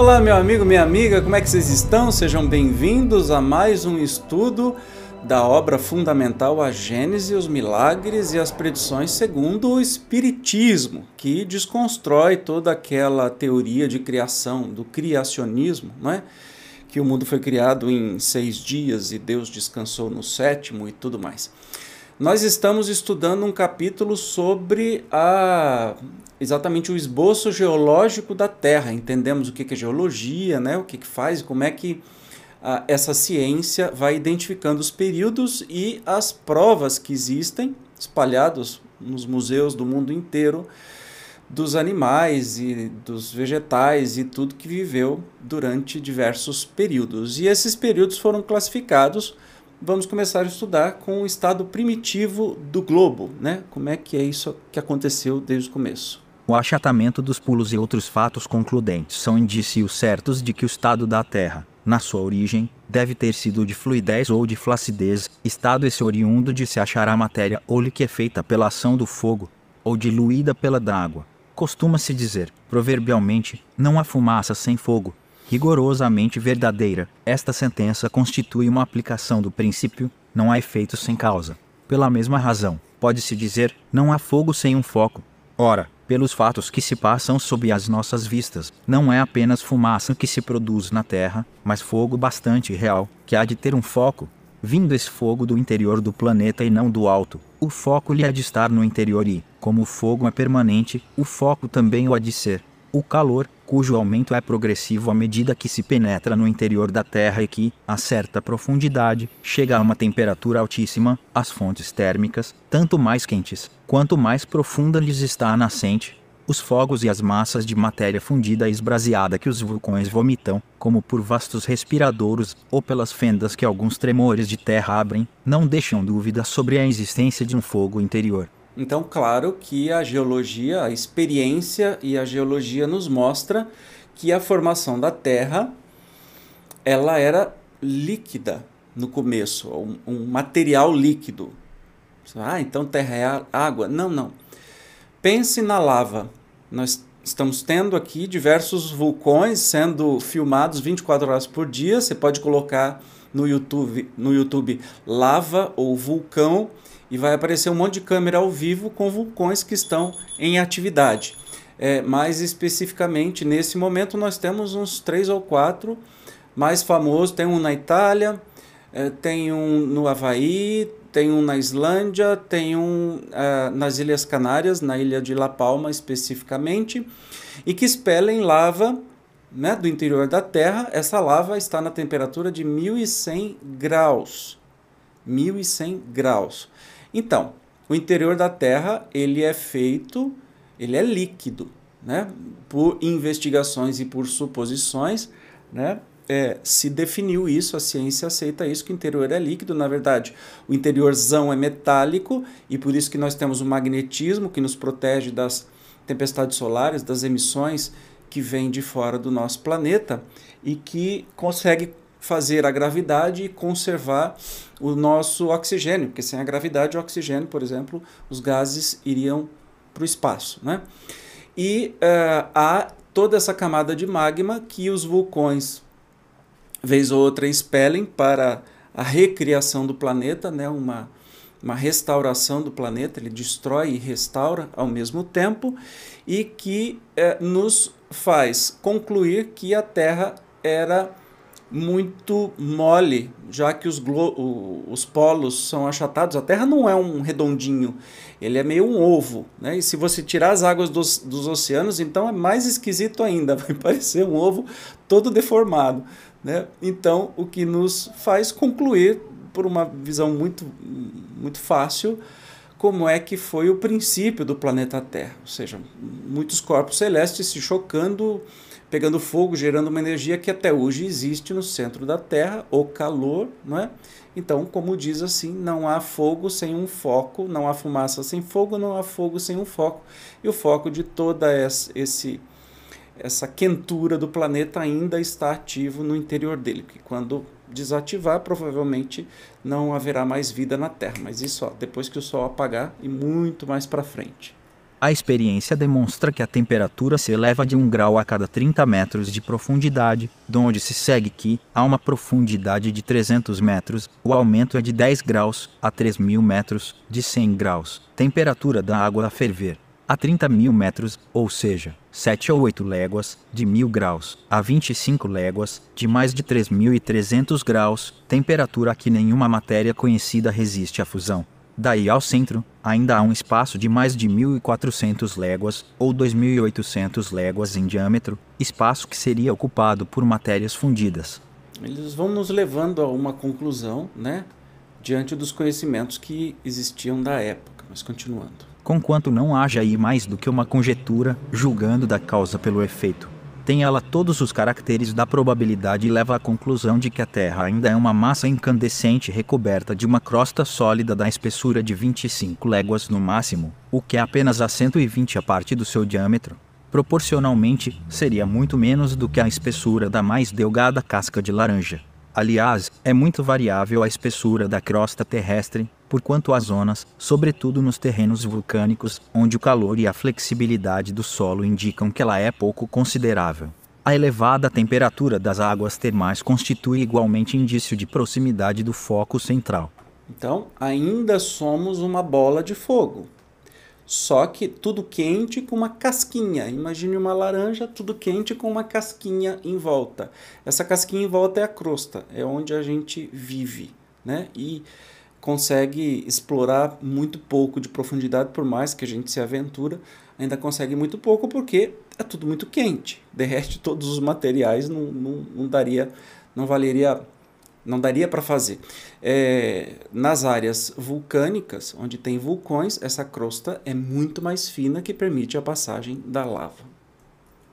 Olá, meu amigo, minha amiga, como é que vocês estão? Sejam bem-vindos a mais um estudo da obra fundamental A Gênese, os Milagres e as Predições segundo o Espiritismo, que desconstrói toda aquela teoria de criação, do criacionismo, não é? que o mundo foi criado em seis dias e Deus descansou no sétimo e tudo mais. Nós estamos estudando um capítulo sobre a exatamente o esboço geológico da Terra. Entendemos o que é geologia, né? o que, que faz, como é que ah, essa ciência vai identificando os períodos e as provas que existem espalhados nos museus do mundo inteiro dos animais e dos vegetais e tudo que viveu durante diversos períodos. E esses períodos foram classificados. Vamos começar a estudar com o estado primitivo do globo, né? Como é que é isso que aconteceu desde o começo? O achatamento dos pulos e outros fatos concludentes são indícios certos de que o estado da Terra, na sua origem, deve ter sido de fluidez ou de flacidez, estado esse oriundo de se achar a matéria ou liquefeita pela ação do fogo, ou diluída pela d'água. Costuma-se dizer, proverbialmente, não há fumaça sem fogo. Rigorosamente verdadeira, esta sentença constitui uma aplicação do princípio, não há efeito sem causa. Pela mesma razão, pode-se dizer, não há fogo sem um foco. Ora, pelos fatos que se passam sob as nossas vistas. Não é apenas fumaça que se produz na Terra, mas fogo bastante real, que há de ter um foco, vindo esse fogo do interior do planeta e não do alto. O foco lhe há de estar no interior e, como o fogo é permanente, o foco também o há de ser. O calor, cujo aumento é progressivo à medida que se penetra no interior da Terra e que, a certa profundidade, chega a uma temperatura altíssima, as fontes térmicas, tanto mais quentes, quanto mais profunda lhes está a nascente, os fogos e as massas de matéria fundida e esbraseada que os vulcões vomitam, como por vastos respiradouros ou pelas fendas que alguns tremores de terra abrem, não deixam dúvida sobre a existência de um fogo interior. Então, claro que a geologia, a experiência e a geologia nos mostra que a formação da Terra ela era líquida no começo, um, um material líquido. Ah, então Terra é água? Não, não. Pense na lava. Nós estamos tendo aqui diversos vulcões sendo filmados 24 horas por dia. Você pode colocar no YouTube, no YouTube lava ou vulcão e vai aparecer um monte de câmera ao vivo com vulcões que estão em atividade. É, mais especificamente, nesse momento, nós temos uns três ou quatro mais famosos. Tem um na Itália, é, tem um no Havaí, tem um na Islândia, tem um é, nas Ilhas Canárias, na ilha de La Palma especificamente, e que expelem lava né, do interior da Terra. Essa lava está na temperatura de 1100 graus. 1100 graus. Então, o interior da Terra ele é feito, ele é líquido, né? Por investigações e por suposições, né? É, se definiu isso, a ciência aceita isso, que o interior é líquido. Na verdade, o interiorzão é metálico e por isso que nós temos o magnetismo que nos protege das tempestades solares, das emissões que vêm de fora do nosso planeta e que consegue fazer a gravidade e conservar o nosso oxigênio, porque sem a gravidade, o oxigênio, por exemplo, os gases iriam para o espaço. Né? E uh, há toda essa camada de magma que os vulcões, vez ou outra, expelem para a recriação do planeta, né? uma, uma restauração do planeta, ele destrói e restaura ao mesmo tempo, e que uh, nos faz concluir que a Terra era muito mole, já que os, os polos são achatados. A Terra não é um redondinho, ele é meio um ovo. Né? E se você tirar as águas dos, dos oceanos, então é mais esquisito ainda, vai parecer um ovo todo deformado. Né? Então, o que nos faz concluir, por uma visão muito, muito fácil, como é que foi o princípio do planeta Terra. Ou seja, muitos corpos celestes se chocando pegando fogo, gerando uma energia que até hoje existe no centro da Terra, o calor, não é? Então, como diz assim, não há fogo sem um foco, não há fumaça sem fogo, não há fogo sem um foco. E o foco de toda esse essa quentura do planeta ainda está ativo no interior dele, que quando desativar, provavelmente não haverá mais vida na Terra, mas isso ó, depois que o Sol apagar e muito mais para frente. A experiência demonstra que a temperatura se eleva de 1 grau a cada 30 metros de profundidade, donde se segue que, a uma profundidade de 300 metros, o aumento é de 10 graus a 3 mil metros, de 100 graus. Temperatura da água a ferver. A 30 mil metros, ou seja, 7 ou 8 léguas, de 1000 graus, a 25 léguas, de mais de 3.300 graus, temperatura a que nenhuma matéria conhecida resiste à fusão. Daí ao centro, ainda há um espaço de mais de 1.400 léguas ou 2.800 léguas em diâmetro, espaço que seria ocupado por matérias fundidas. Eles vão nos levando a uma conclusão, né, diante dos conhecimentos que existiam da época, mas continuando. Conquanto não haja aí mais do que uma conjetura, julgando da causa pelo efeito, tem ela todos os caracteres da probabilidade e leva à conclusão de que a Terra ainda é uma massa incandescente recoberta de uma crosta sólida da espessura de 25 léguas no máximo, o que é apenas a 120 a parte do seu diâmetro. Proporcionalmente, seria muito menos do que a espessura da mais delgada casca de laranja. Aliás, é muito variável a espessura da crosta terrestre, porquanto há zonas, sobretudo nos terrenos vulcânicos, onde o calor e a flexibilidade do solo indicam que ela é pouco considerável. A elevada temperatura das águas termais constitui igualmente indício de proximidade do foco central. Então, ainda somos uma bola de fogo. Só que tudo quente com uma casquinha. Imagine uma laranja, tudo quente com uma casquinha em volta. Essa casquinha em volta é a crosta, é onde a gente vive, né? E consegue explorar muito pouco de profundidade, por mais que a gente se aventura, ainda consegue muito pouco porque é tudo muito quente, derrete todos os materiais, não, não, não daria, não valeria, não daria para fazer. É, nas áreas vulcânicas, onde tem vulcões, essa crosta é muito mais fina que permite a passagem da lava.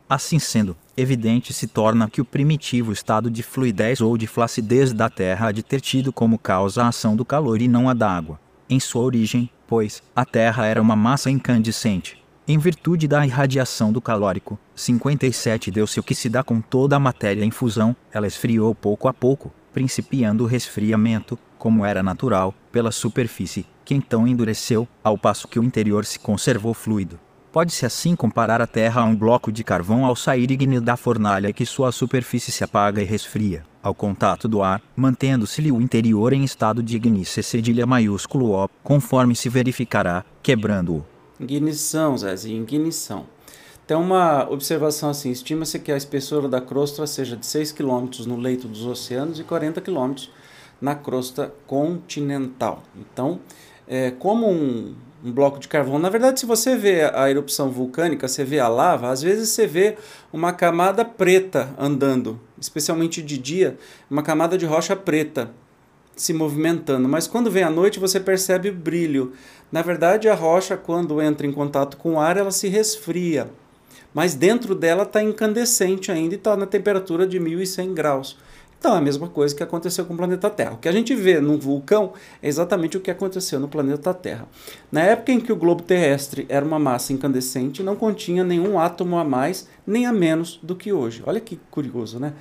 Assim sendo, evidente se torna que o primitivo estado de fluidez ou de flacidez da Terra há de ter tido como causa a ação do calor e não a da água. Em sua origem, pois, a Terra era uma massa incandescente. Em virtude da irradiação do calórico, 57 deu-se o que se dá com toda a matéria em fusão, ela esfriou pouco a pouco, principiando o resfriamento, como era natural, pela superfície, que então endureceu, ao passo que o interior se conservou fluido. Pode-se assim comparar a Terra a um bloco de carvão ao sair ígneo da fornalha que sua superfície se apaga e resfria, ao contato do ar, mantendo-se-lhe o interior em estado de ignição cedilha maiúsculo O, conforme se verificará, quebrando-o. Ignição, Zezinho, ignição. Tem uma observação assim, estima-se que a espessura da crosta seja de 6 km no leito dos oceanos e 40 km na crosta continental. Então, é, como um, um bloco de carvão. Na verdade, se você vê a erupção vulcânica, você vê a lava, às vezes você vê uma camada preta andando, especialmente de dia, uma camada de rocha preta se movimentando. Mas quando vem a noite, você percebe o brilho. Na verdade, a rocha, quando entra em contato com o ar, ela se resfria. Mas dentro dela está incandescente ainda e está na temperatura de 1100 graus. Então, é a mesma coisa que aconteceu com o planeta Terra. O que a gente vê num vulcão é exatamente o que aconteceu no planeta Terra. Na época em que o globo terrestre era uma massa incandescente, não continha nenhum átomo a mais nem a menos do que hoje. Olha que curioso, né?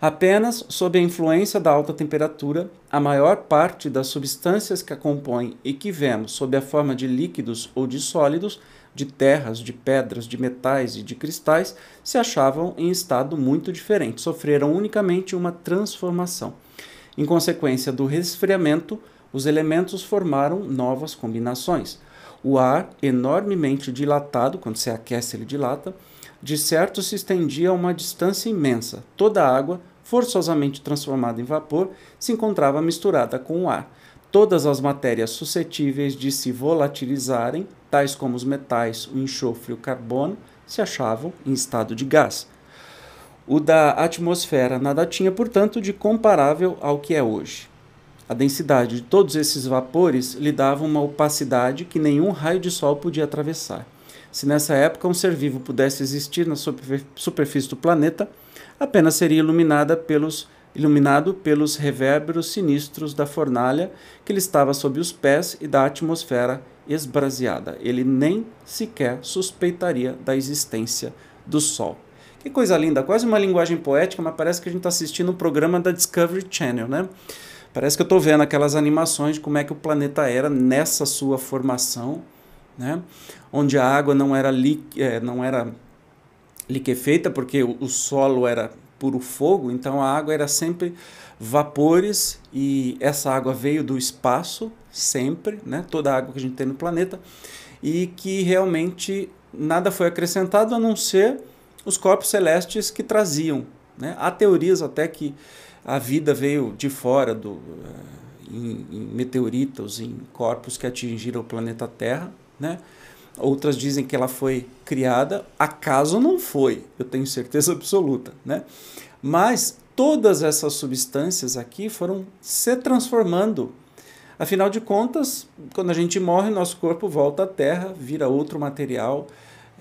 Apenas sob a influência da alta temperatura, a maior parte das substâncias que a compõem e que vemos sob a forma de líquidos ou de sólidos de terras, de pedras, de metais e de cristais se achavam em estado muito diferente, sofreram unicamente uma transformação. Em consequência do resfriamento, os elementos formaram novas combinações. O ar, enormemente dilatado, quando se aquece ele dilata, de certo se estendia a uma distância imensa. Toda a água forçosamente transformada em vapor, se encontrava misturada com o ar. Todas as matérias suscetíveis de se volatilizarem, tais como os metais, o enxofre e o carbono, se achavam em estado de gás. O da atmosfera nada tinha, portanto, de comparável ao que é hoje. A densidade de todos esses vapores lhe dava uma opacidade que nenhum raio de sol podia atravessar. Se nessa época um ser vivo pudesse existir na superfície do planeta, apenas seria iluminada pelos, iluminado pelos reverberos sinistros da fornalha que lhe estava sob os pés e da atmosfera esbraseada. Ele nem sequer suspeitaria da existência do Sol. Que coisa linda, quase uma linguagem poética, mas parece que a gente está assistindo um programa da Discovery Channel, né? Parece que eu estou vendo aquelas animações de como é que o planeta era nessa sua formação, né? Onde a água não era, li, é, não era liquefeita, porque o, o solo era puro fogo, então a água era sempre vapores e essa água veio do espaço sempre, né? Toda a água que a gente tem no planeta e que realmente nada foi acrescentado a não ser os corpos celestes que traziam. Né? Há teorias até que a vida veio de fora do, eh, em, em meteoritos, em corpos que atingiram o planeta Terra. Né? Outras dizem que ela foi criada, acaso não foi, eu tenho certeza absoluta. Né? Mas todas essas substâncias aqui foram se transformando. Afinal de contas, quando a gente morre, nosso corpo volta à Terra, vira outro material,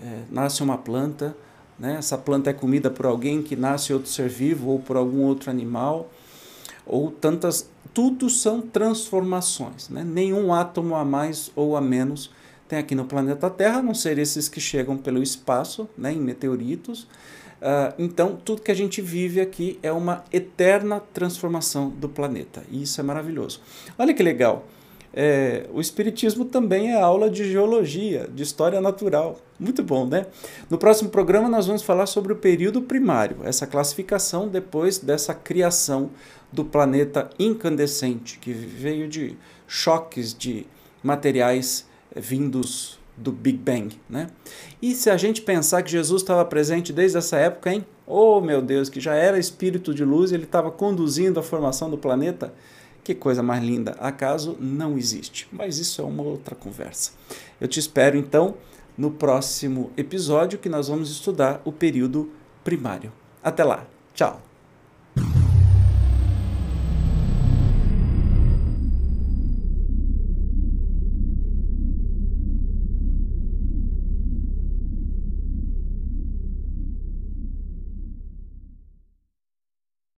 é, nasce uma planta, né? Essa planta é comida por alguém que nasce outro ser vivo ou por algum outro animal, ou tantas. Tudo são transformações. Né? Nenhum átomo a mais ou a menos tem aqui no planeta Terra, a não ser esses que chegam pelo espaço, né, em meteoritos. Uh, então, tudo que a gente vive aqui é uma eterna transformação do planeta. E isso é maravilhoso. Olha que legal. É, o Espiritismo também é aula de geologia, de história natural. Muito bom, né? No próximo programa, nós vamos falar sobre o período primário, essa classificação depois dessa criação do planeta incandescente, que veio de choques de materiais vindos do Big Bang. Né? E se a gente pensar que Jesus estava presente desde essa época, hein? Oh, meu Deus, que já era espírito de luz e ele estava conduzindo a formação do planeta. Que coisa mais linda! Acaso não existe, mas isso é uma outra conversa. Eu te espero então no próximo episódio que nós vamos estudar o período primário. Até lá, tchau!